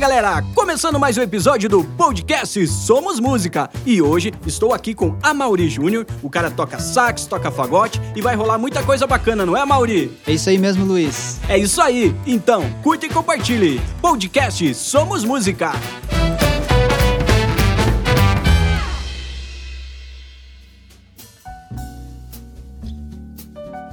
galera! Começando mais um episódio do podcast Somos Música. E hoje estou aqui com a Mauri Júnior. O cara toca sax, toca fagote e vai rolar muita coisa bacana, não é, Mauri? É isso aí mesmo, Luiz. É isso aí. Então, curta e compartilhe. Podcast Somos Música.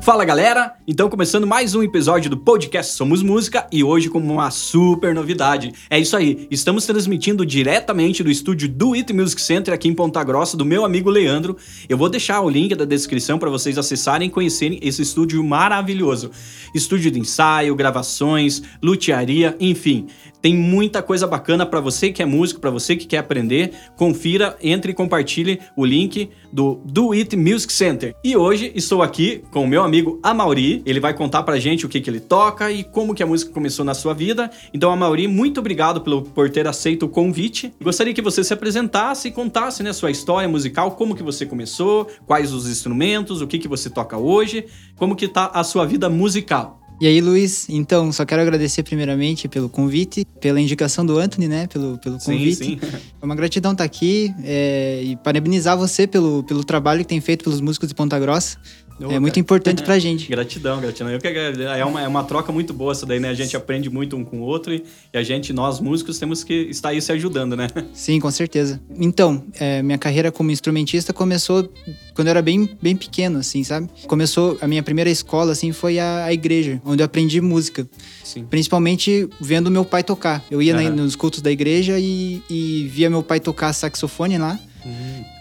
Fala galera! Então começando mais um episódio do podcast Somos Música e hoje com uma super novidade. É isso aí, estamos transmitindo diretamente do estúdio do It Music Center aqui em Ponta Grossa do meu amigo Leandro. Eu vou deixar o link da descrição para vocês acessarem e conhecerem esse estúdio maravilhoso. Estúdio de ensaio, gravações, lutearia, enfim. Tem muita coisa bacana para você que é músico, para você que quer aprender. Confira, entre e compartilhe o link do Do It Music Center. E hoje estou aqui com o meu amigo Amauri. Ele vai contar pra gente o que, que ele toca e como que a música começou na sua vida. Então, Amauri, muito obrigado pelo, por ter aceito o convite. Gostaria que você se apresentasse e contasse né, sua história musical, como que você começou, quais os instrumentos, o que, que você toca hoje, como que tá a sua vida musical. E aí, Luiz, então, só quero agradecer primeiramente pelo convite, pela indicação do Anthony, né, pelo, pelo convite. Sim, sim. É uma gratidão estar aqui é, e parabenizar você pelo, pelo trabalho que tem feito pelos músicos de Ponta Grossa. Ô, é muito cara. importante pra gente. Gratidão, gratidão. Eu que é uma, é uma troca muito boa essa daí, né? A gente aprende muito um com o outro e, e a gente, nós músicos, temos que estar aí se ajudando, né? Sim, com certeza. Então, é, minha carreira como instrumentista começou quando eu era bem, bem pequeno, assim, sabe? Começou, a minha primeira escola, assim, foi a, a igreja, onde eu aprendi música. Sim. Principalmente vendo meu pai tocar. Eu ia na- Aham. nos cultos da igreja e, e via meu pai tocar saxofone lá.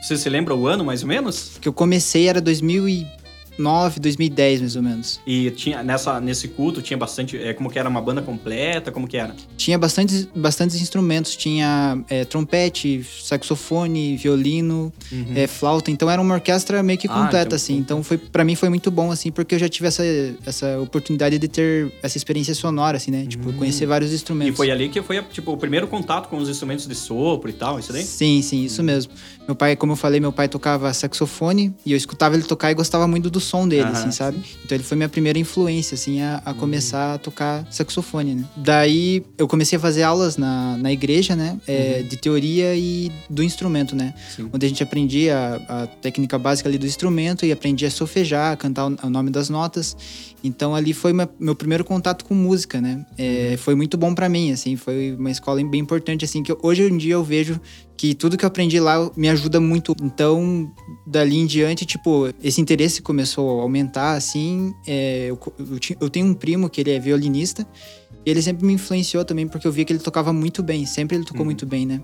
Você se lembra o ano, mais ou menos? Que eu comecei era 2009, 2010, mais ou menos. E tinha nessa, nesse culto tinha bastante. É, como que era uma banda completa? Como que era? Tinha bastantes, bastantes instrumentos. Tinha é, trompete, saxofone, violino, é, flauta. Então era uma orquestra meio que Ah, completa, então- assim. Então foi para mim foi muito bom, assim, porque eu já tive essa, essa oportunidade de ter essa experiência sonora, assim, né? Tipo, conhecer vários Hum. E instrumentos. foi ali que foi tipo, o primeiro contato com os instrumentos de sopro e tal, isso daí? Sim, sim, isso mesmo. Meu pai, como eu falei, meu pai tocava saxofone e eu escutava ele tocar e gostava muito do som dele, Aham, assim, sabe? Então ele foi minha primeira influência, assim, a, a começar a tocar saxofone, né? Daí eu comecei a fazer aulas na, na igreja, né? É, De teoria e do instrumento, né? Sim. Onde a gente aprendia a, a técnica básica ali do instrumento e aprendia a solfejar, a cantar o, o nome das notas. Então ali foi meu, meu primeiro contato com música, né? É, Foi muito bom pra mim, assim, foi uma escola bem importante, assim, que hoje em dia eu vejo que tudo que eu aprendi lá me ajuda muito. Então, dali em diante, tipo, esse interesse começou a aumentar, assim. é, eu, eu eu tenho um primo que ele é violinista. E ele sempre me influenciou também, porque eu via que ele tocava muito bem. Sempre ele tocou muito bem, né?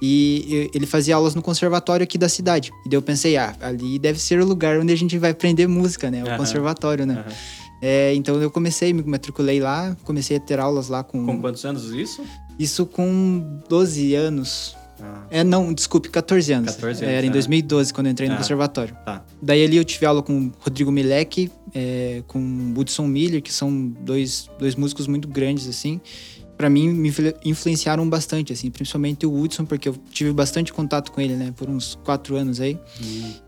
E eu- ele fazia aulas no conservatório aqui da cidade. E daí eu pensei, ah, ali deve ser o lugar onde a gente vai aprender música, né? O Aham. conservatório, né? Aham. É, então eu comecei, me matriculei lá, comecei a ter aulas lá com. Com quantos anos isso? Isso com 12 anos. Ah, É, não, desculpe, 14 anos. 14 É, anos, Era em ah. 2012, quando eu entrei no Ah. conservatório. tá. Daí ali eu tive aula com Rodrigo Milek, é, com Hudson Miller, que são dois, dois músicos muito grandes, assim. Pra mim, me influ- influenciaram bastante, assim. Principalmente o Hudson, porque eu tive bastante contato com ele, né? Por uns quatro anos aí.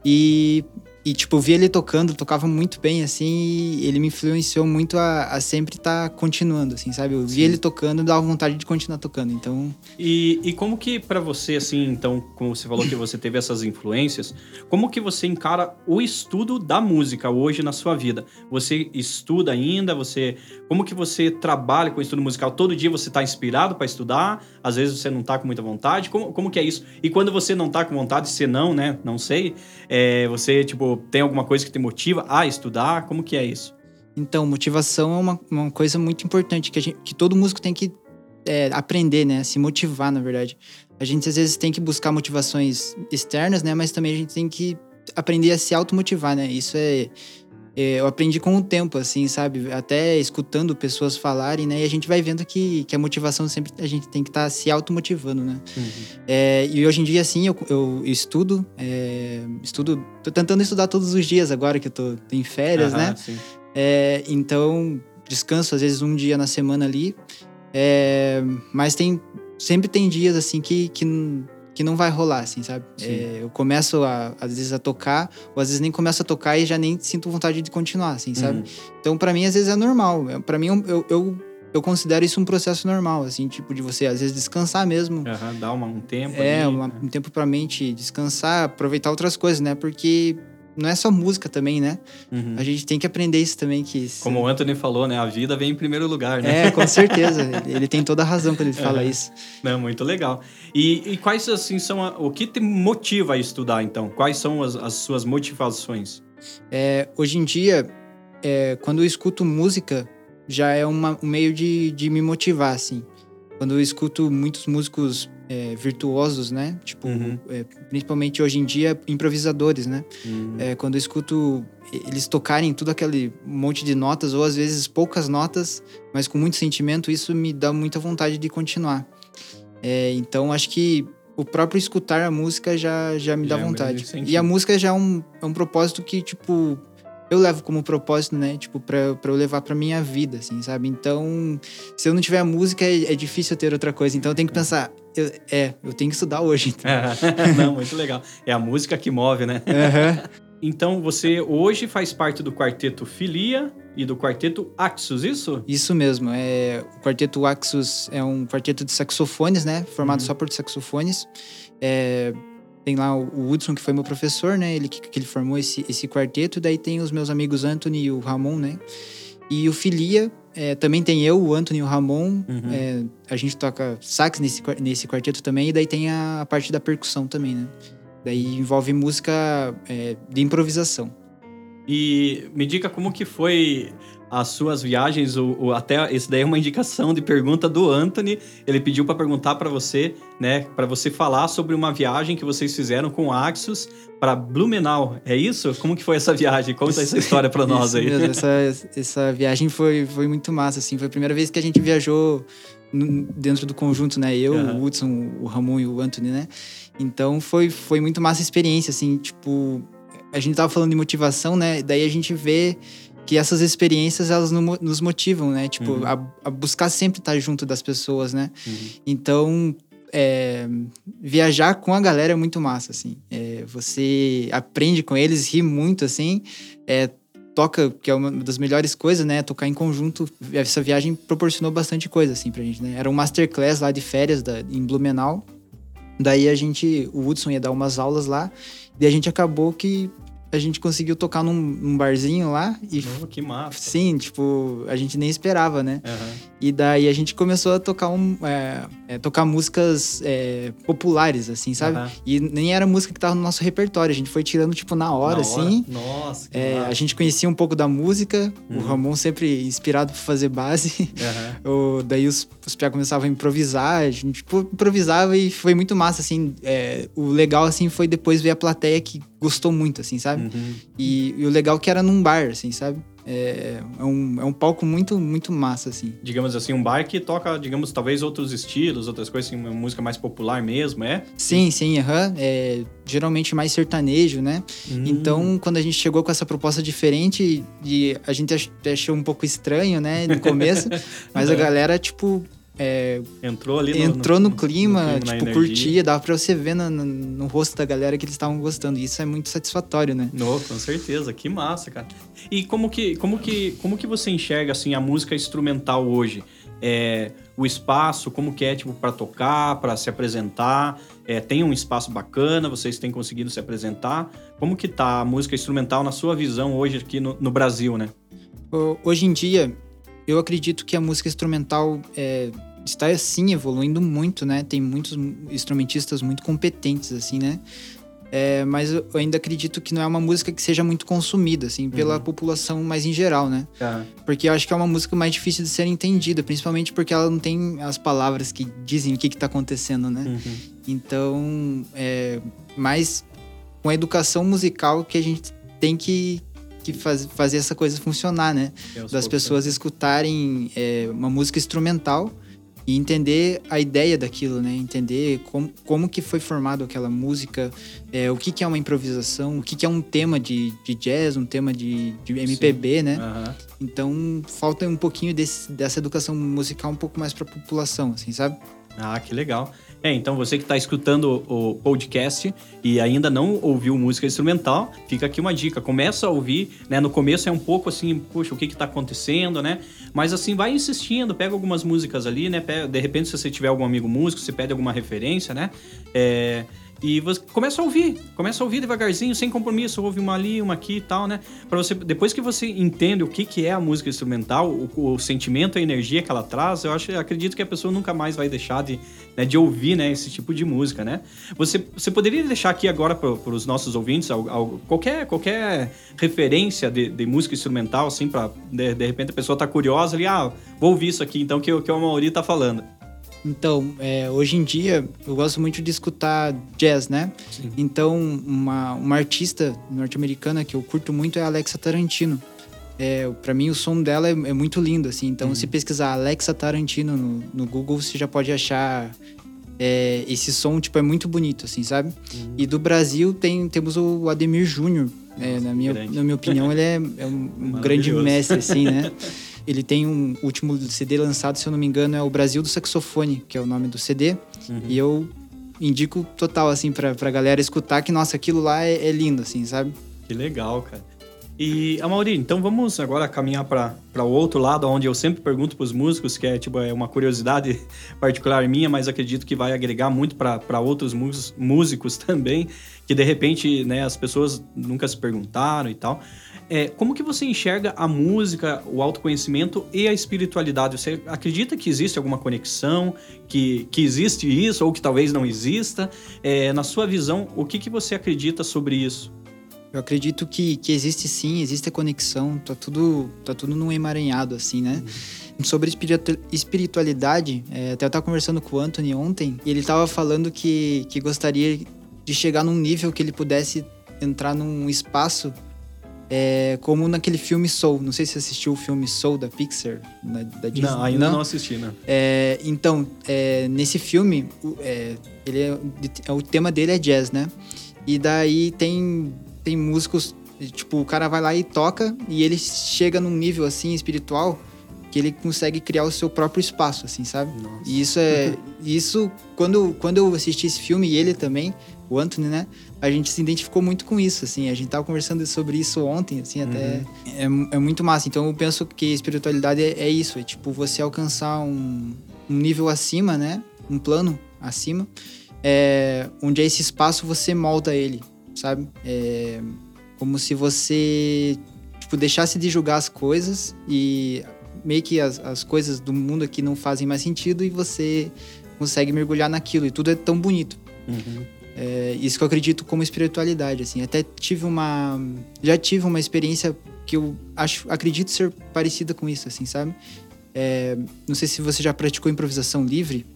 E, e, tipo, eu vi ele tocando, tocava muito bem, assim, e ele me influenciou muito a, a sempre estar continuando, assim, sabe? Eu vi ele tocando e dava vontade de continuar tocando. Então, E, e como que pra você, assim, então, como você falou que você teve essas influências, como que você encara o estudo da música hoje na sua vida? Você estuda ainda? Você, como que você trabalha com o estudo musical? Todo dia você tá inspirado pra estudar? Às vezes você não tá com muita vontade? Como, como que é isso? E quando você não tá com vontade, se não, né? Não sei. é, você, tipo, tem alguma coisa que te motiva a estudar? Como que é isso? Então, motivação é uma, uma coisa muito importante que, gente, que todo músico tem que é, aprender, né? Se motivar, na verdade. A gente às vezes tem que buscar motivações externas, né? Mas também a gente tem que aprender a se automotivar, né? Isso é, Eu aprendi com o tempo, assim, sabe? Até escutando pessoas falarem, né? E a gente vai vendo que, que a motivação sempre a gente tem que estar se automotivando, né? É, e hoje em dia, assim, eu, eu estudo, é, estudo, tô tentando estudar todos os dias agora que eu tô, tô em férias, Aham, né? sim. É, então, descanso às vezes um dia na semana ali. É, mas tem sempre tem dias assim que, que, que não vai rolar, assim, sabe? É, eu começo a, às vezes a tocar, ou às vezes nem começo a tocar e já nem sinto vontade de continuar, assim, sabe? Uhum. Então, pra mim, às vezes é normal. É, Pra mim, eu, eu, eu, eu considero isso um processo normal, assim, tipo, de você às vezes descansar mesmo. Uhum, dar uma, um tempo. É, ali, uma, né? um tempo pra mente descansar, aproveitar outras coisas, né? Porque não é só música também, né? Uhum. A gente tem que aprender isso também. Que se- Como o Anthony falou, né? A vida vem em primeiro lugar, né? É, com certeza. ele tem toda a razão quando ele fala Uhum. isso. Não, muito legal. E, e quais, assim, são... a- o que te motiva a estudar, então? Quais são as, as suas motivações? É, hoje em dia, é, quando eu escuto música, já é uma- um meio de, de me motivar, assim. Quando eu escuto muitos músicos é, virtuosos, né? Tipo, Uhum. é, principalmente hoje em dia, improvisadores, né? Hum, É, quando eu escuto eles tocarem tudo aquele monte de notas, ou às vezes poucas notas, mas com muito sentimento, isso me dá muita vontade de continuar. É, então, acho que o próprio escutar a música já, já me dá é vontade. E a música já é um, é um propósito que, tipo, eu levo como propósito, né? Tipo, pra, pra eu levar pra minha vida, assim, sabe? Então, se eu não tiver a música, é, é difícil eu ter outra coisa. Então, eu tenho que pensar, eu- é, eu tenho que estudar hoje. Então. Não, muito legal. É a música que move, né? Aham. Então, você hoje faz parte do quarteto Filia e do quarteto Axus, isso? Isso mesmo. É, o quarteto Axus é um quarteto de saxofones, né? Formado Uhum. só por saxofones. É, tem lá o Hudson, que foi meu professor, né? Ele que, que ele formou esse, esse quarteto. Daí tem os meus amigos Anthony e o Ramon, né? E o Filia, é, também tem eu, o Anthony e o Ramon. Uhum. É, a gente toca sax nesse, nesse quarteto também. E daí tem a, a parte da percussão também, né? Daí envolve música é, de improvisação. E me diga como que foi as suas viagens, o, o- até isso daí é uma indicação de pergunta do Anthony. Ele pediu para perguntar para você, né, para você falar sobre uma viagem que vocês fizeram com o Axus para Blumenau. É isso? Como que foi essa viagem? Conta essa história para nós Isso aí. mesmo, essa, essa viagem foi, foi muito massa, assim. Foi a primeira vez que a gente viajou dentro do conjunto, né? Eu, Aham. o Hudson, o Ramon e o Anthony, né? Então foi, foi muito massa a experiência, assim. Tipo, a gente tava falando de motivação, né? Daí a gente vê que essas experiências, elas no- nos motivam, né? Tipo, Uhum. a, a buscar sempre estar junto das pessoas, né? Uhum. Então, é, viajar com a galera é muito massa, assim. É, você aprende com eles, ri muito, assim. É, toca, que é uma das melhores coisas, né? Tocar em conjunto. Essa viagem proporcionou bastante coisa, assim, pra gente, né? Era um masterclass lá de férias da, em Blumenau. Daí a gente, o Hudson ia dar umas aulas lá. E a gente acabou que a gente conseguiu tocar num, num barzinho lá. E Oh, que massa. sim, tipo, a gente nem esperava, né? Aham. E daí a gente começou a tocar, um, é, é, tocar músicas é, populares, assim, sabe? Aham. E nem era música que tava no nosso repertório, a gente foi tirando, tipo, na hora, Na assim. Nossa, que É, massa. a gente conhecia um pouco da música, Uhum. o Ramon sempre inspirado pra fazer base. O- daí os, os piá começavam a improvisar, a gente tipo, improvisava e foi muito massa, assim. É, o legal, assim, foi depois ver a plateia que gostou muito, assim, sabe? Uhum. E, e o legal que era num bar, assim, sabe? É, é, um, é um palco muito, muito massa, assim. Digamos assim, um bar que toca, digamos, talvez outros estilos, outras coisas, assim, uma música mais popular mesmo, é? Sim, sim, aham. É, geralmente mais sertanejo, né? Hum. Então, quando a gente chegou com essa proposta diferente, e a gente achou um pouco estranho, né, no começo, mas a É. galera, tipo, é, entrou ali no, entrou no, clima, na tipo, energia. curtia, dava pra você ver no, no- no rosto da galera que eles estavam gostando. E isso é muito satisfatório, né? No, com certeza, que massa, cara. E como que, como que, como que você enxerga assim a música instrumental hoje? É, o espaço, como que é tipo para tocar, para se apresentar? É, tem um espaço bacana, vocês têm conseguido se apresentar? Como que tá a música instrumental na sua visão hoje aqui no, no Brasil, né? Ho- Hoje em dia, eu acredito que a música instrumental é, está, sim, evoluindo muito, né? Tem muitos mu- instrumentistas muito competentes, assim, né? É, mas eu ainda acredito que não é uma música que seja muito consumida, assim, pela Uhum. população mais em geral, né? Porque eu acho que é uma música mais difícil de ser entendida, principalmente porque ela não tem as palavras que dizem o que, que tá acontecendo, né? Uhum. Então, é mais com a educação musical que a gente tem que, que faz, fazer essa coisa funcionar, né? É, Das poucos, pessoas escutarem é, uma música instrumental e entender a ideia daquilo, né? Entender como, como que foi formado aquela música, é, o que, que é uma improvisação, o que, que é um tema de, de jazz, um tema de, de MPB, né? Aham. Então, falta um pouquinho desse, dessa educação musical um pouco mais pra população, assim, sabe? Ah, que legal. É, então você que está escutando o podcast e ainda não ouviu música instrumental, fica aqui uma dica. Começa a ouvir, né? No começo é um pouco assim, puxa, o que está acontecendo, né? Mas assim, vai insistindo, pega algumas músicas ali, né? De repente, se você tiver algum amigo músico, você pede alguma referência, né? É, e você começa a ouvir, começa a ouvir devagarzinho, sem compromisso, ouve uma ali, uma aqui e tal, né? Para você, depois que você entende o que, que é a música instrumental, o, o sentimento, a energia que ela traz, eu acho, acredito que a pessoa nunca mais vai deixar de, né, de ouvir, né, esse tipo de música, né? Você, você poderia deixar aqui agora para os nossos ouvintes qualquer, qualquer referência de, de música instrumental, assim, para de, de, repente a pessoa tá curiosa ali, ah, vou ouvir isso aqui, então que, que o Mauri tá falando. Então, é, hoje em dia, eu gosto muito de escutar jazz, né? Sim. Então, uma, uma artista norte-americana que eu curto muito é a Alexa Tarantino. É, para mim, o som dela é, é muito lindo, assim. Então, uhum. se pesquisar Alexa Tarantino no, no Google, você já pode achar é, esse som, tipo, é muito bonito, assim, sabe? Uhum. E do Brasil tem, temos o Ademir Júnior. É, na, minha, na minha opinião, ele é, é um, um grande mestre, assim, né? Ele tem um último CD lançado, se eu não me engano, é o Brasil do Saxofone, que é o nome do CD. Uhum. E eu indico total, assim, pra, pra galera escutar que, nossa, aquilo lá é, é lindo, assim, sabe? Que legal, cara. E, Amaury, então vamos agora caminhar para o outro lado, onde eu sempre pergunto para os músicos, que é tipo é uma curiosidade particular minha, mas acredito que vai agregar muito para outros músicos também, que de repente né, as pessoas nunca se perguntaram e tal. É, como que você enxerga a música, o autoconhecimento e a espiritualidade? Você acredita que existe alguma conexão, que, que existe isso ou que talvez não exista? É, na sua visão, o que, que você acredita sobre isso? Eu acredito que, que existe sim, existe a conexão, tá tudo, tá tudo num emaranhado, assim, né? Uhum. Sobre espiritualidade, é, até eu estava conversando com o Anthony ontem, e ele estava falando que, que gostaria de chegar num nível que ele pudesse entrar num espaço é, como naquele filme Soul. Não sei se você assistiu o filme Soul da Pixar, da, da Disney. Não, ainda não, não assisti, né? É, então, é, nesse filme, é, ele é, o tema dele é jazz, né? E daí tem, tem músicos, tipo, o cara vai lá e toca e ele chega num nível assim espiritual que ele consegue criar o seu próprio espaço, assim, sabe? Nossa. E isso é. isso, quando, quando eu assisti esse filme, e ele também, o Anthony, né? A gente se identificou muito com isso, assim. A gente tava conversando sobre isso ontem, assim, até. Uhum. É, é muito massa. Então eu penso que espiritualidade é, é isso, é tipo você alcançar um, um nível acima, né? Um plano acima, é, onde é esse espaço você molda ele, sabe? É como se você tipo, deixasse de julgar as coisas e meio que as, as coisas do mundo aqui não fazem mais sentido e você consegue mergulhar naquilo e tudo é tão bonito. Uhum. É, isso que eu acredito como espiritualidade, assim. Até tive uma... Já tive uma experiência que eu acho, acredito ser parecida com isso, assim, sabe? É, não sei se você já praticou improvisação livre,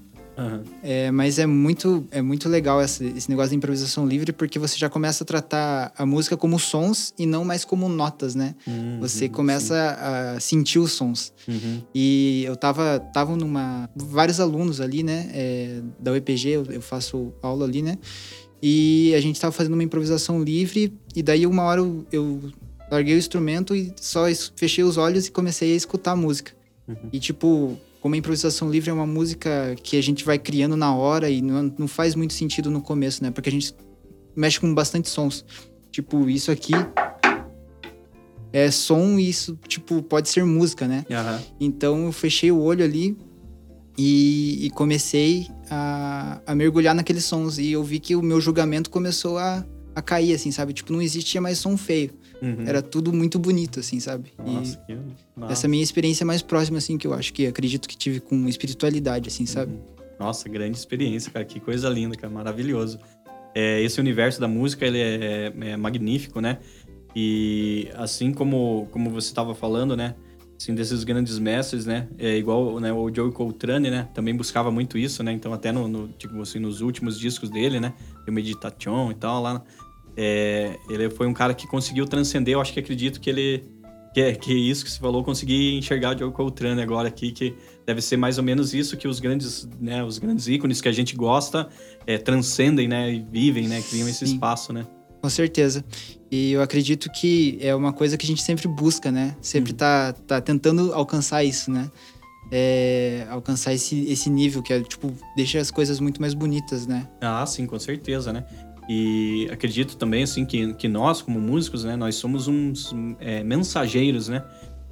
Uhum. É, mas é muito, é muito legal esse, esse negócio de improvisação livre, porque você já começa a tratar a música como sons e não mais como notas, né? Uhum, você começa sim. a sentir os sons. Uhum. E eu tava, tava numa. Vários alunos ali, né? É, da UEPG, eu, eu faço aula ali, né? E a gente tava fazendo uma improvisação livre, e daí uma hora eu, eu larguei o instrumento e só fechei os olhos e comecei a escutar a música. Uhum. E tipo, como a improvisação livre é uma música que a gente vai criando na hora e não, não faz muito sentido no começo, né? Porque a gente mexe com bastante sons. Tipo, isso aqui é som e isso, tipo, pode ser música, né? Uhum. Então eu fechei o olho ali e, e comecei a, a, mergulhar naqueles sons. E eu vi que o meu julgamento começou a, a cair, assim, sabe? Tipo, não existia mais som feio. Uhum. Era tudo muito bonito, assim, sabe? Nossa, que... Nossa. Essa minha experiência mais próxima, assim, que eu acho que acredito que tive com espiritualidade, assim, sabe? Uhum. Nossa, grande experiência, cara. Que coisa linda, cara. Maravilhoso. É, esse universo da música, ele é, é magnífico, né? E assim como, como você estava falando, né? Assim, desses grandes mestres, né? É igual né, o Joe Coltrane, né? Também buscava muito isso, né? Então até no, no tipo assim, nos últimos discos dele, né? O Meditation e tal, lá é, ele foi um cara que conseguiu transcender, eu acho que acredito que ele. Que é, que isso que você falou, conseguir enxergar o Joe Coltrane agora aqui, que deve ser mais ou menos isso que os grandes, né, os grandes ícones que a gente gosta é, transcendem, né, e vivem, né, criam esse Sim. espaço, né. Com certeza. E eu acredito que é uma coisa que a gente sempre busca, né? Sempre hum. tá, tá tentando alcançar isso, né? É, alcançar esse, esse nível que é, tipo, deixa as coisas muito mais bonitas, né? Ah, sim, com certeza, né? E acredito também, assim, que, que nós, como músicos, né, nós somos uns é, mensageiros, né?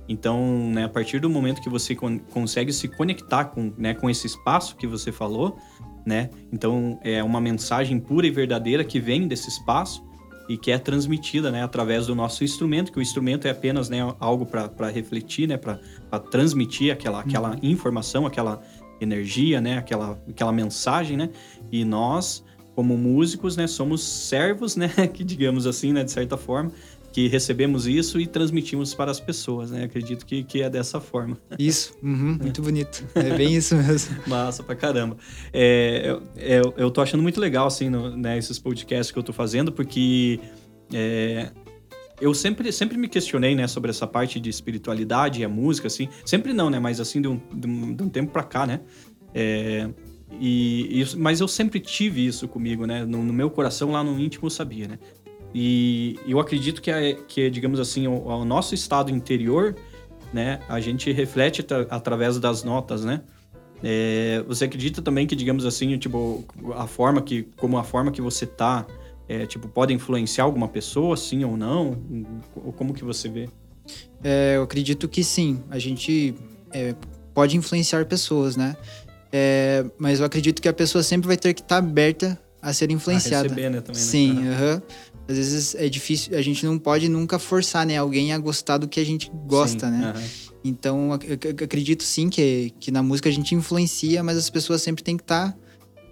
Então, né, a partir do momento que você con consegue se conectar com, né, com esse espaço que você falou, né? Então, é uma mensagem pura e verdadeira que vem desse espaço e que é transmitida, né, através do nosso instrumento, que o instrumento é apenas, né, algo para refletir, né, para transmitir aquela, aquela uhum. informação, aquela energia, né, aquela, aquela mensagem, né? E nós, como músicos, né, somos servos, né, que digamos assim, né, de certa forma, que recebemos isso e transmitimos para as pessoas, né? Acredito que, que é dessa forma. Isso, uhum, muito bonito. É bem isso mesmo. Massa pra caramba. É, eu, eu, eu tô achando muito legal, assim, no, né, esses podcasts que eu tô fazendo, porque é, eu sempre, sempre me questionei, né, sobre essa parte de espiritualidade e a música, assim. Sempre não, né? Mas assim, de um, de um, de um tempo pra cá, né? É, e, e, mas eu sempre tive isso comigo, né? No, no, meu coração, lá no íntimo, eu sabia, né? E eu acredito que, é, que digamos assim, o, o, nosso estado interior, né, a gente reflete através das notas, né? É, você acredita também que, digamos assim, tipo, a forma que, como a forma que você tá, é, tipo, pode influenciar alguma pessoa, sim ou não? Ou como que você vê? É, eu acredito que sim. A gente é, pode influenciar pessoas, né? É, mas eu acredito que a pessoa sempre vai ter que estar tá aberta a ser influenciada. A receber, né, também, né? Sim, aham. Às vezes é difícil, a gente não pode nunca forçar, né, alguém a gostar do que a gente gosta, sim, né? Então, eu, eu acredito sim que, que na música a gente influencia, mas as pessoas sempre têm que estar tá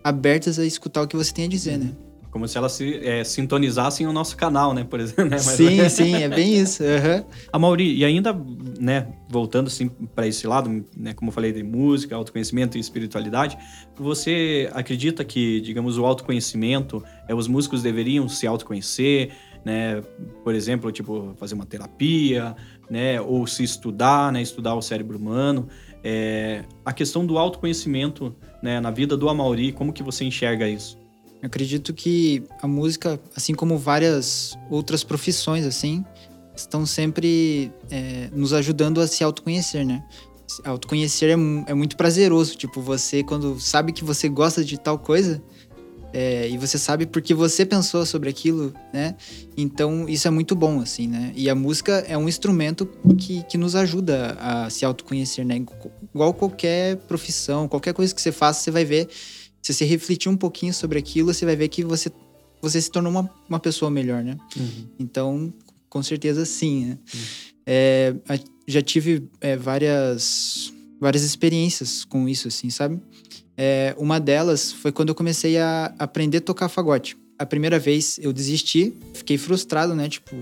abertas a escutar o que você tem a dizer, né? Como se elas se, é, sintonizassem o nosso canal, né? Por exemplo. Né? Mas, sim, sim, é bem isso. Uhum. A Mauri, e ainda, né, voltando assim para esse lado, né, como eu falei de música, autoconhecimento e espiritualidade, você acredita que, digamos, o autoconhecimento, é, os músicos deveriam se autoconhecer, né? Por exemplo, tipo, fazer uma terapia, né? Ou se estudar, né? Estudar o cérebro humano. É, a questão do autoconhecimento, né? Na vida do Amauri, como que você enxerga isso? Eu acredito que a música, assim como várias outras profissões, assim, estão sempre é, nos ajudando a se autoconhecer, né? Autoconhecer é, é, muito prazeroso. Tipo, você, quando sabe que você gosta de tal coisa, é, e você sabe porque você pensou sobre aquilo, né? Então, isso é muito bom, assim, né? E a música é um instrumento que, que nos ajuda a se autoconhecer, né? Igual qualquer profissão, qualquer coisa que você faça, você vai ver se você refletir um pouquinho sobre aquilo, você vai ver que você, você se tornou uma, uma pessoa melhor, né? Uhum. Então, com certeza sim, né? Uhum. É, já tive é, várias, várias experiências com isso, assim, sabe? É, uma delas foi quando eu comecei a aprender a tocar fagote. A primeira vez eu desisti, fiquei frustrado, né? Tipo,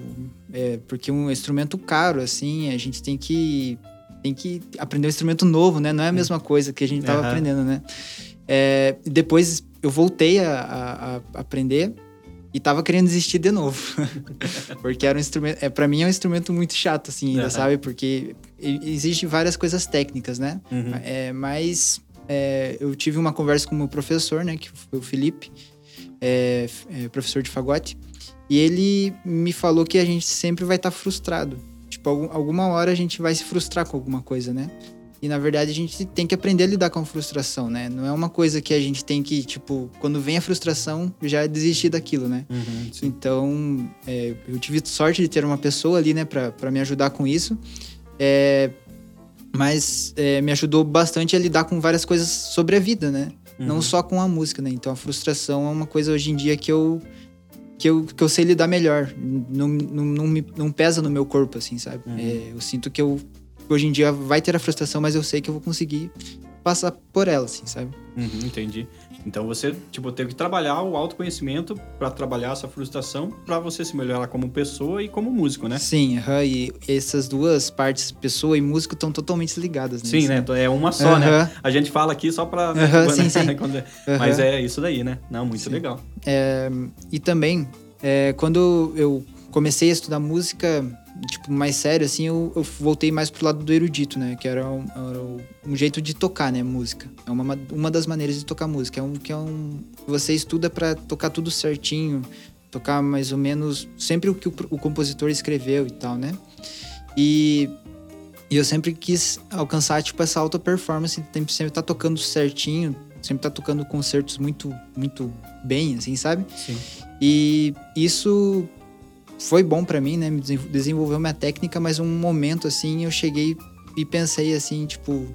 é, porque um instrumento caro, assim, a gente tem que tem que aprender um instrumento novo, né? Não é a mesma coisa que a gente estava uhum. aprendendo, né? É, depois eu voltei a, a, a, aprender e tava querendo desistir de novo. Porque era um instrumento. É, pra mim é um instrumento muito chato, assim, ainda, uhum. sabe? Porque existe várias coisas técnicas, né? Uhum. É, mas é, eu tive uma conversa com o meu professor, né? Que foi o Felipe, é, é, professor de fagote. E ele me falou que a gente sempre vai estar tá frustrado. Tipo, alguma hora a gente vai se frustrar com alguma coisa, né? E na verdade a gente tem que aprender a lidar com a frustração, né? Não é uma coisa que a gente tem que, tipo, quando vem a frustração, já desistir daquilo, né? Uhum, então, é, eu tive sorte de ter uma pessoa ali, né, pra, pra me ajudar com isso. É, mas é, me ajudou bastante a lidar com várias coisas sobre a vida, né? Uhum. Não só com a música, né? Então a frustração é uma coisa hoje em dia que eu que eu, que eu sei lidar melhor. Não, não, não, me, não pesa no meu corpo, assim, sabe? Uhum. É, eu sinto que eu hoje em dia vai ter a frustração, mas eu sei que eu vou conseguir passar por ela, assim, sabe? Uhum, entendi. Então você, tipo, teve que trabalhar o autoconhecimento para trabalhar essa frustração para você se melhorar como pessoa e como músico, né? Sim, uhum, e essas duas partes, pessoa e músico, estão totalmente ligadas, né? Sim, né? É uma só, uhum. né? A gente fala aqui só para uhum, sim, sim. Mas é isso daí, né? Não, muito sim. legal. É, e também, é, quando eu comecei a estudar música, tipo, mais sério, assim, eu, eu, voltei mais pro lado do erudito, né? Que era um, era um, jeito de tocar, né? Música. É uma, uma das maneiras de tocar música. É um que é um. Você estuda para tocar tudo certinho, tocar mais ou menos sempre o que o, o compositor escreveu e tal, né? E, E eu sempre quis alcançar, tipo, essa alta performance, sempre, sempre tá tocando certinho, sempre tá tocando concertos muito, muito bem, assim, sabe? Sim. E isso foi bom para mim, né? Me desenvolveu minha técnica, mas um momento, assim, eu cheguei e pensei, assim, tipo...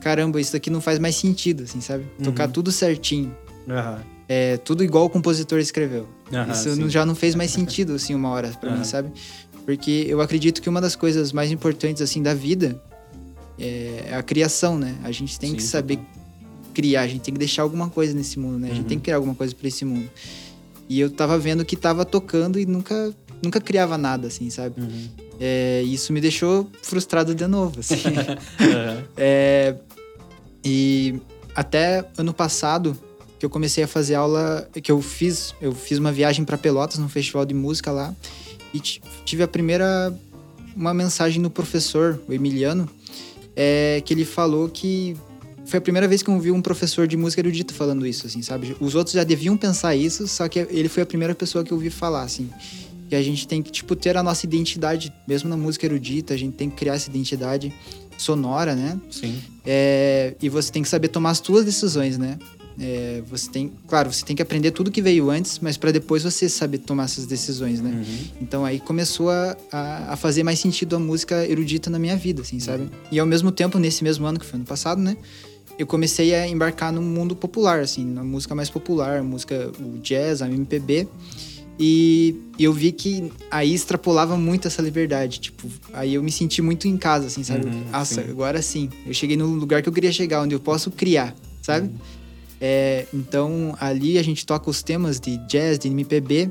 Caramba, isso daqui não faz mais sentido, assim, sabe? Tocar Uhum. tudo certinho. Aham. É, tudo igual o compositor escreveu. Aham, Isso sim. já não fez mais sentido, assim, uma hora Aham. mim, sabe? Porque eu acredito que uma das coisas mais importantes, assim, da vida é a criação, né? A gente tem Sim, que saber criar, a gente tem que deixar alguma coisa nesse mundo, né? A gente Uhum. tem que criar alguma coisa pra esse mundo. E eu tava vendo que tava tocando e nunca, nunca criava nada, assim, sabe? Uhum. É, isso me deixou frustrado de novo, assim. Aham. É, e até ano passado que eu comecei a fazer aula, que eu fiz, eu fiz uma viagem para Pelotas num festival de música lá e ti- tive a primeira uma mensagem do professor, o Emiliano, é, que ele falou que foi a primeira vez que eu ouvi um professor de música erudita falando isso, assim, sabe? Os outros já deviam pensar isso, só que ele foi a primeira pessoa que eu ouvi falar, assim. Que a gente tem que, tipo, ter a nossa identidade, mesmo na música erudita, a gente tem que criar essa identidade sonora, né? Sim. É, e você tem que saber tomar as suas decisões, né? É, você tem, claro, você tem que aprender tudo que veio antes, mas para depois você saber tomar essas decisões, né? Uhum. Então aí começou a, a, a fazer mais sentido a música erudita na minha vida, assim, sabe? E ao mesmo tempo, nesse mesmo ano, que foi ano passado, né? Eu comecei a embarcar no mundo popular, assim, na música mais popular, música, o jazz, a MPB. E eu vi que aí extrapolava muito essa liberdade. Tipo, aí eu me senti muito em casa, assim, sabe? Uhum, Nossa, sim. agora sim. Eu cheguei no lugar que eu queria chegar, onde eu posso criar, sabe? Uhum. É, então, ali a gente toca os temas de jazz, de MPB.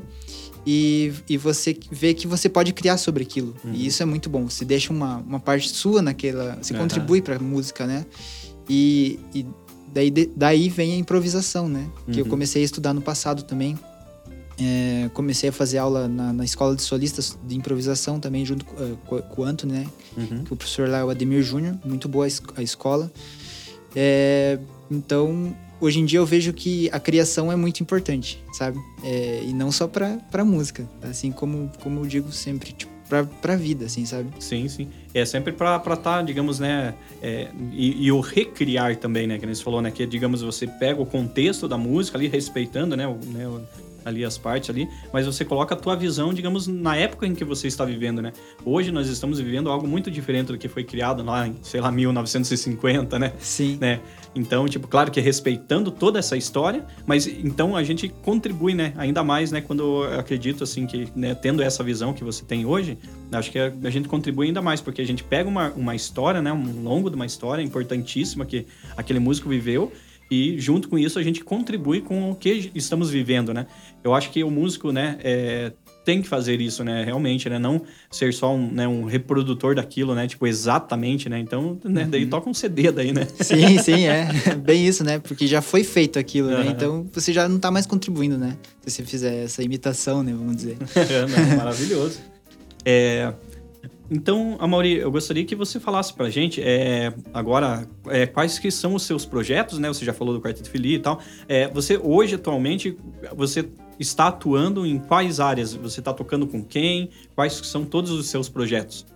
E, e você vê que você pode criar sobre aquilo. Uhum. E isso é muito bom. Você deixa uma, uma parte sua naquela. Você Aham. contribui pra música, né? E, e daí, daí vem a improvisação, né? Que eu Uhum. comecei a estudar no passado também. É, comecei a fazer aula na, na escola de solistas de improvisação também, junto com, eh, com, o Anthony, né? Uhum. Que o professor lá é o Ademir Júnior, muito boa a es- a escola. É, então, hoje em dia eu vejo que a criação é muito importante, sabe? É, e não só pra, pra música, assim como, como eu digo sempre, tipo, pra, pra vida, assim, sabe? Sim, sim. É sempre pra estar, digamos, né? é, e, e o recriar também, né? Que nem você falou, né? Que, digamos, você pega o contexto da música ali, respeitando, né? o- né, ali as partes ali, mas você coloca a tua visão, digamos, na época em que você está vivendo, né? Hoje nós estamos vivendo algo muito diferente do que foi criado lá em, sei lá, 1950, né? Sim. né? Então, tipo, claro que respeitando toda essa história, mas então a gente contribui, né? Ainda mais, né? Quando eu acredito, assim, que né, tendo essa visão que você tem hoje, acho que a, a gente contribui ainda mais, porque a gente pega uma, uma história, né? Um longo de uma história importantíssima que aquele músico viveu e junto com isso a gente contribui com o que estamos vivendo, né? Eu acho que o músico, né? é, tem que fazer isso, né? Realmente, né? Não ser só um, né, um reprodutor daquilo, né? Tipo, exatamente, né? Então, né? daí toca um CD daí, né? Sim, sim, é. Bem isso, né? Porque já foi feito aquilo, né? Aham. Então você já não tá mais contribuindo, né? Se você fizer essa imitação, né? Vamos dizer. Não, maravilhoso. É, então, Amaury, eu gostaria que você falasse pra gente é, agora é, quais que são os seus projetos, né? Você já falou do Quarteto Fili e tal. É, você hoje, atualmente, você está atuando em quais áreas? Você está tocando com quem? Quais são todos os seus projetos?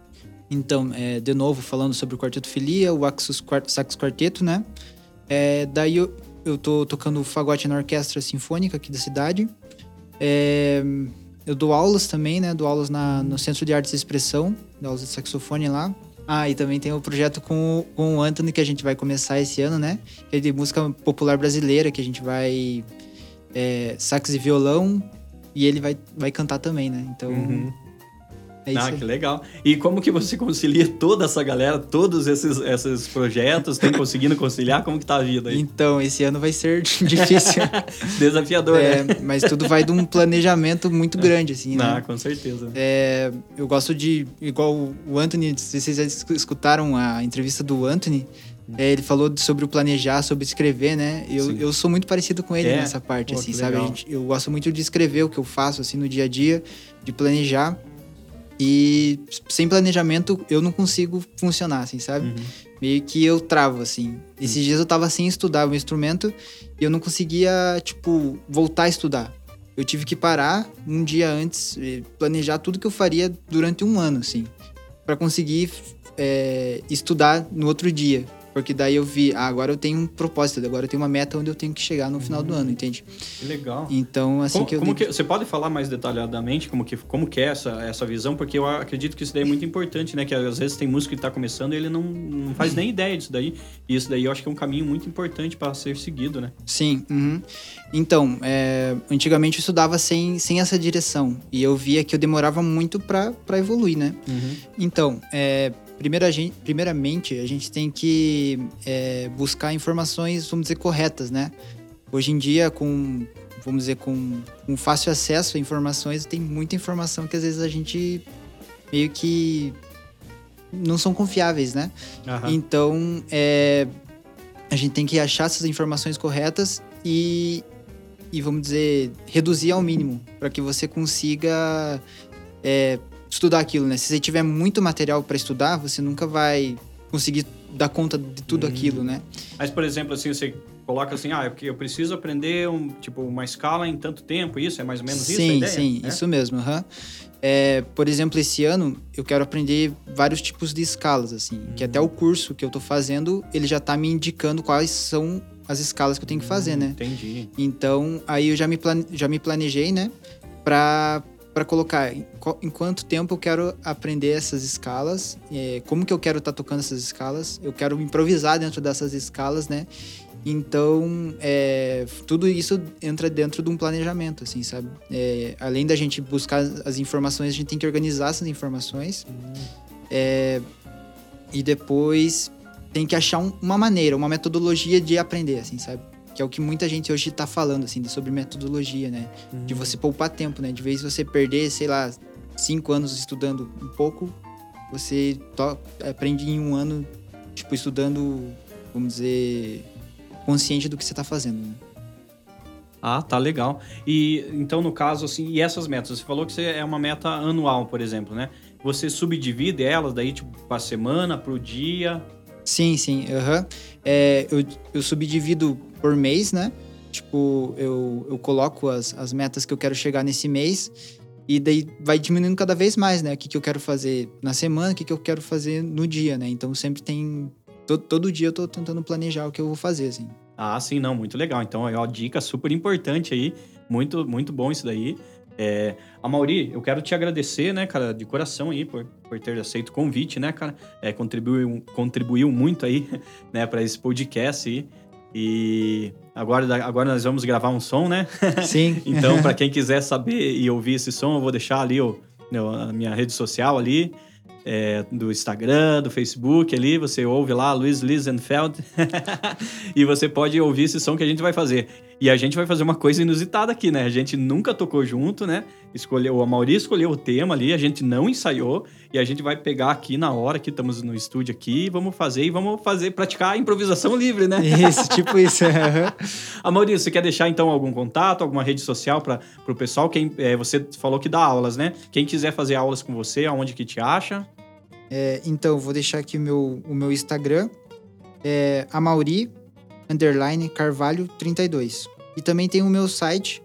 Então, é, de novo, falando sobre o Quarteto Filia, o Axus Quart Sax Quarteto, né? É, daí eu, eu tô tocando fagote na orquestra sinfônica aqui da cidade. É, eu dou aulas também, né? Dou aulas na, no Centro de Artes e Expressão, dou aulas de saxofone lá. Ah, e também tem o projeto com, com o Anthony que a gente vai começar esse ano, né? Que é de música popular brasileira, que a gente vai. É, sax e violão, e ele vai, vai cantar também, né? Então. Uhum. É isso ah, aí. que legal. E como que você concilia toda essa galera, todos esses, esses projetos? Tem conseguindo conciliar? Como que tá a vida aí? Então, esse ano vai ser difícil. Desafiador, É, né? mas tudo vai de um planejamento muito grande, assim, Ah, né? com certeza. É, eu gosto de, igual o Anthony, se vocês já esc- escutaram a entrevista do Anthony, é, ele falou sobre o planejar, sobre escrever, né? Eu, Sim. eu sou muito parecido com ele É? nessa parte, Pô, assim, sabe? Gente- eu gosto muito de escrever o que eu faço, assim, no dia a dia, de planejar. E sem planejamento eu não consigo funcionar, assim, sabe? Uhum. meio que eu travo, assim. Esses dias eu tava sem estudar o instrumento e eu não conseguia, tipo, voltar a estudar. Eu tive que parar um dia antes planejar tudo que eu faria durante um ano, assim, Pra conseguir é, estudar no outro dia. Porque daí eu vi, ah, agora eu tenho um propósito, agora eu tenho uma meta onde eu tenho que chegar no final do ano, entende? Que legal. Então, assim Como, que eu. como que- você pode falar mais detalhadamente como que, como que é essa, essa visão? Porque eu acredito que isso daí é muito importante, né? Que às vezes tem músico que está começando e ele não, não faz nem ideia disso daí. E isso daí eu acho que é um caminho muito importante para ser seguido, né? Sim. uhum. Então, é, antigamente eu estudava sem, sem essa direção. E eu via que eu demorava muito pra evoluir, né? Então, é, primeira, primeiramente, a gente tem que é, buscar informações, vamos dizer, corretas, né? Hoje em dia, com, vamos dizer, com, com fácil acesso a informações, tem muita informação que às vezes a gente meio que não são confiáveis, né? Aham. Então, é, a gente tem que achar essas informações corretas e, e vamos dizer, reduzir ao mínimo para que você consiga é, estudar aquilo, né? Se você tiver muito material para estudar, você nunca vai conseguir dar conta de tudo Hum. aquilo, né? Mas, por exemplo, assim, você coloca assim, ah, é porque eu preciso aprender um, tipo, uma escala em tanto tempo, isso? É mais ou menos isso a sim, ideia? sim, É? isso mesmo. aham. É, por exemplo, esse ano eu quero aprender vários tipos de escalas, assim, que até o curso que eu tô fazendo, ele já tá me indicando quais são as escalas que eu tenho que fazer, né? Entendi. Então, aí eu já me, plane- já me planejei, né? Pra, pra colocar em, em quanto tempo eu quero aprender essas escalas, é, como que eu quero estar tocando essas escalas, eu quero improvisar dentro dessas escalas, né? Então, é, tudo isso entra dentro de um planejamento, assim, sabe? É, além da gente buscar as- informações, a gente tem que organizar essas informações. É, e depois tem que achar um- uma maneira, uma metodologia de aprender, assim, sabe? Que é o que muita gente hoje tá falando, assim, de- sobre metodologia, né? De você poupar tempo, né? De vez você perder, sei lá, cinco anos estudando um pouco, você aprende em um ano, tipo, estudando, vamos dizer, consciente do que você tá fazendo, né? Ah, tá legal. E então, no caso, assim, e essas metas? Você falou que você é uma meta anual, por exemplo, né? Você subdivide elas daí, tipo, pra semana, pro dia. Sim, sim, aham. É, eu, eu subdivido por mês, né? Tipo, eu, eu coloco as, as metas que eu quero chegar nesse mês e daí vai diminuindo cada vez mais, né? O que, que eu quero fazer na semana, o que, que eu quero fazer no dia, né? Então sempre tem. Todo, todo dia eu tô tentando planejar o que eu vou fazer, assim. Ah, sim, não, muito legal. Então, é uma dica super importante aí. Muito, muito bom isso daí. É, a Mauri, eu quero te agradecer, né, cara, de coração aí, por, por ter aceito o convite, né, cara? É, contribuiu, contribuiu muito aí, né, para esse podcast aí. E agora, agora nós vamos gravar um som, né? Sim. Então, para quem quiser saber e ouvir esse som, eu vou deixar ali o, no- a minha rede social ali, é, do Instagram, do Facebook ali, você ouve lá, Luiz Lisenfeld, e você pode ouvir esse som que a gente vai fazer. E a gente vai fazer uma coisa inusitada aqui, né? A gente nunca tocou junto, né? Escolheu, a Mauri escolheu o tema ali, a gente não ensaiou, e a gente vai pegar aqui na hora que estamos no estúdio aqui, vamos fazer e vamos fazer, praticar a improvisação livre, né? Isso, tipo isso. A Maurício, você quer deixar então algum contato, alguma rede social para o pessoal? Quem, é, você falou que dá aulas, né? Quem quiser fazer aulas com você, aonde que te acha? É, então, vou deixar aqui o meu, o meu Instagram. É Amauri, underline, Carvalho 32. E também tem o meu site,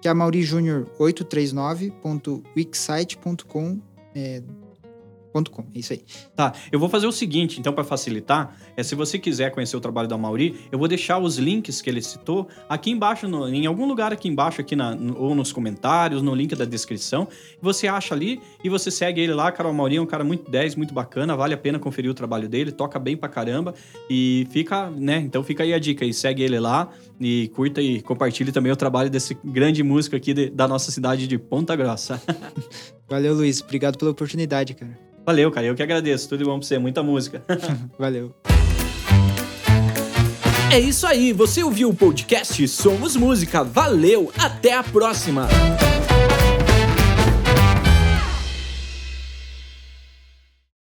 que é amaurijunior839.wixsite.com. É, .com, é isso aí. Tá, eu vou fazer o seguinte, então, para facilitar, é se você quiser conhecer o trabalho da Mauri, eu vou deixar os links que ele citou aqui embaixo, no- em algum lugar aqui embaixo, aqui na, no- ou nos comentários, no link da descrição. Você acha ali e você segue ele lá. Cara, o Mauri é um cara muito 10, muito bacana, vale a pena conferir o trabalho dele, toca bem pra caramba e fica, né? Então fica aí a dica aí, segue ele lá e curta e compartilhe também o trabalho desse grande músico aqui de- da nossa cidade de Ponta Grossa. Valeu, Luiz. Obrigado pela oportunidade, cara. Valeu, cara, eu que agradeço. Tudo de bom pra você, muita música. Valeu. É isso aí, você ouviu o podcast Somos Música. Valeu, até a próxima.